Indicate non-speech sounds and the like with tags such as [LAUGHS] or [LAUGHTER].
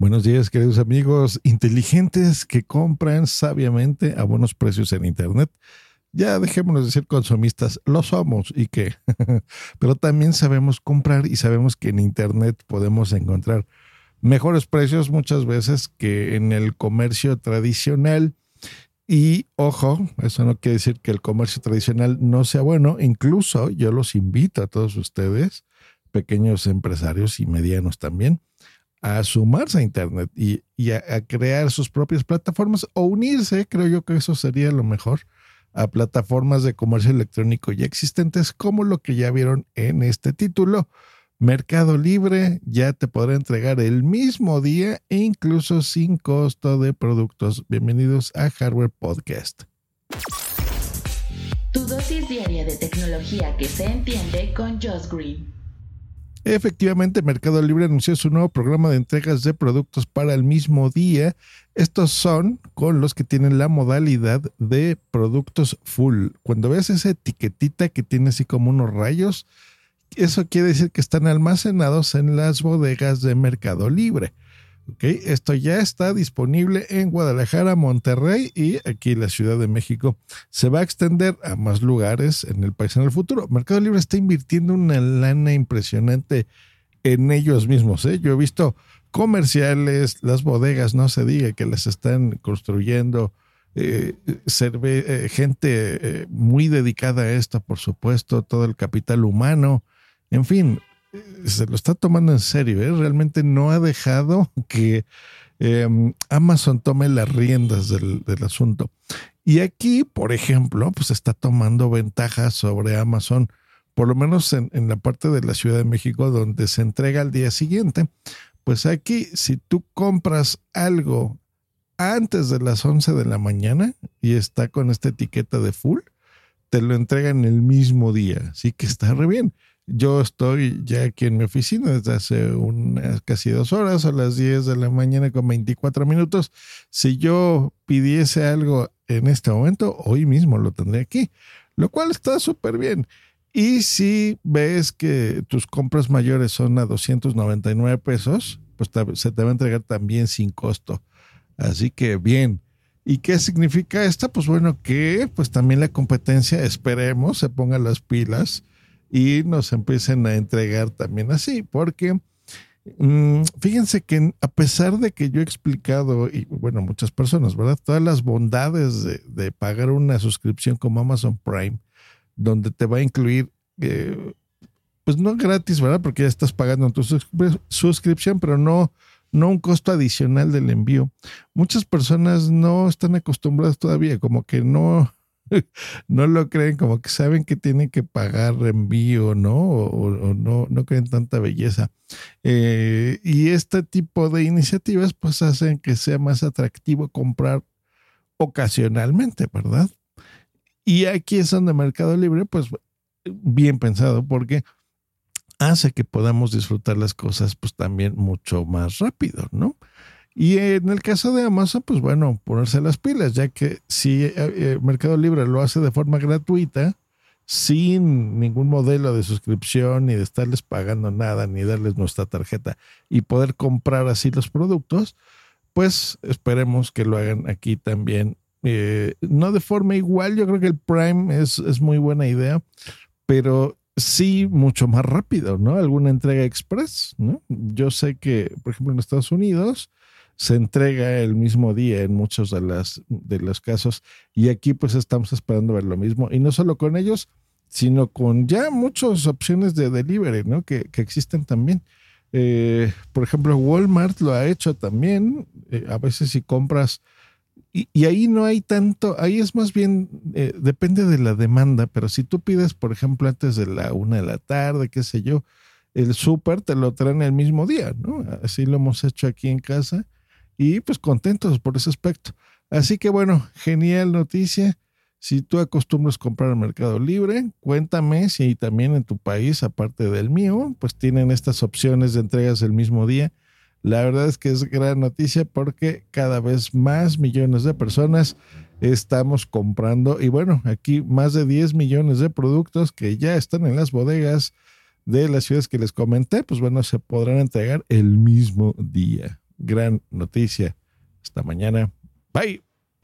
Buenos días, queridos amigos inteligentes que compran sabiamente a buenos precios en Internet. Ya dejémonos de ser consumistas, lo somos y qué. [LAUGHS] Pero también sabemos comprar y sabemos que en Internet podemos encontrar mejores precios muchas veces que en el comercio tradicional. Y ojo, eso no quiere decir que el comercio tradicional no sea bueno. Incluso yo los invito a todos ustedes, pequeños empresarios y medianos también, a sumarse a Internet y, a, crear sus propias plataformas o unirse, creo yo que eso sería lo mejor, a plataformas de comercio electrónico ya existentes como lo que ya vieron en este título. Mercado Libre ya te podrá entregar el mismo día e incluso sin costo de productos. Bienvenidos a Hardware Podcast. Tu dosis diaria de tecnología que se entiende con Josh Green. Efectivamente, Mercado Libre anunció su nuevo programa de entregas de productos para el mismo día. Estos son con los que tienen la modalidad de productos full. Cuando ves esa etiquetita que tiene así como unos rayos, eso quiere decir que están almacenados en las bodegas de Mercado Libre. Esto ya está disponible en Guadalajara, Monterrey y aquí la Ciudad de México. Se va a extender a más lugares en el país en el futuro. Mercado Libre está invirtiendo una lana impresionante en ellos mismos. ¿eh? Yo he visto comerciales, las bodegas, no se diga que las están construyendo. Eh, eh, gente muy dedicada a esto, por supuesto, todo el capital humano. En fin, se lo está tomando en serio, ¿eh? realmente no ha dejado que em, Amazon tome las riendas del, asunto. Y aquí, por ejemplo, pues está tomando ventajas sobre Amazon, por lo menos en, en la parte de la Ciudad de México donde se entrega al día siguiente. Pues aquí, si tú compras algo antes de las 11 de la mañana y está con esta etiqueta de full, te lo entregan el mismo día. Así que está re bien. Yo estoy ya aquí en mi oficina desde hace unas casi dos horas, a las 10 de la mañana con 24 minutos. Si yo pidiese algo en este momento, hoy mismo lo tendré aquí, lo cual está súper bien. Y si ves que tus compras mayores son a 299 pesos, pues se te va a entregar también sin costo. Así que bien. ¿Y qué significa esto? Pues bueno, que pues también la competencia, esperemos, se ponga las pilas y nos empiecen a entregar también así, porque mm, fíjense que a pesar de que yo he explicado, y bueno, muchas personas, ¿verdad? Todas las bondades de, pagar una suscripción como Amazon Prime, donde te va a incluir, eh, pues no gratis, ¿verdad? Porque ya estás pagando tu suscripción, pero no, no un costo adicional del envío. Muchas personas no están acostumbradas todavía, como que no, [LAUGHS] no lo creen, como que saben que tienen que pagar envío, ¿no? O, no, no creen tanta belleza. Eh, y este tipo de iniciativas pues hacen que sea más atractivo comprar ocasionalmente, ¿verdad? Y aquí es donde Mercado Libre, pues bien pensado, porque hace que podamos disfrutar las cosas pues también mucho más rápido, ¿no? Y en el caso de Amazon, pues bueno, ponerse las pilas, ya que si eh, eh, Mercado Libre lo hace de forma gratuita, sin ningún modelo de suscripción, ni de estarles pagando nada, ni darles nuestra tarjeta y poder comprar así los productos, pues esperemos que lo hagan aquí también. Eh, no de forma igual, yo creo que el Prime es, es muy buena idea, pero sí mucho más rápido, ¿no? Alguna entrega express, ¿no? Yo sé que, por ejemplo, en Estados Unidos, se entrega el mismo día en muchos de, las, de los casos y aquí pues estamos esperando ver lo mismo y no solo con ellos, sino con ya muchas opciones de delivery, ¿no? Que, existen también. Eh, por ejemplo, Walmart lo ha hecho también. Eh, a veces si compras, y, ahí no hay tanto, ahí es más bien, eh, depende de la demanda, pero si tú pides, por ejemplo, antes de la una de la tarde, qué sé yo, el súper te lo traen el mismo día, ¿no? Así lo hemos hecho aquí en casa y pues contentos por ese aspecto. Así que bueno, genial noticia. Si tú acostumbras comprar en Mercado Libre, cuéntame si también en tu país, aparte del mío, pues tienen estas opciones de entregas el mismo día. La verdad es que es gran noticia porque cada vez más millones de personas estamos comprando y bueno, aquí más de 10 millones de productos que ya están en las bodegas de las ciudades que les comenté, pues bueno, se podrán entregar el mismo día. Gran noticia. Hasta mañana. Bye.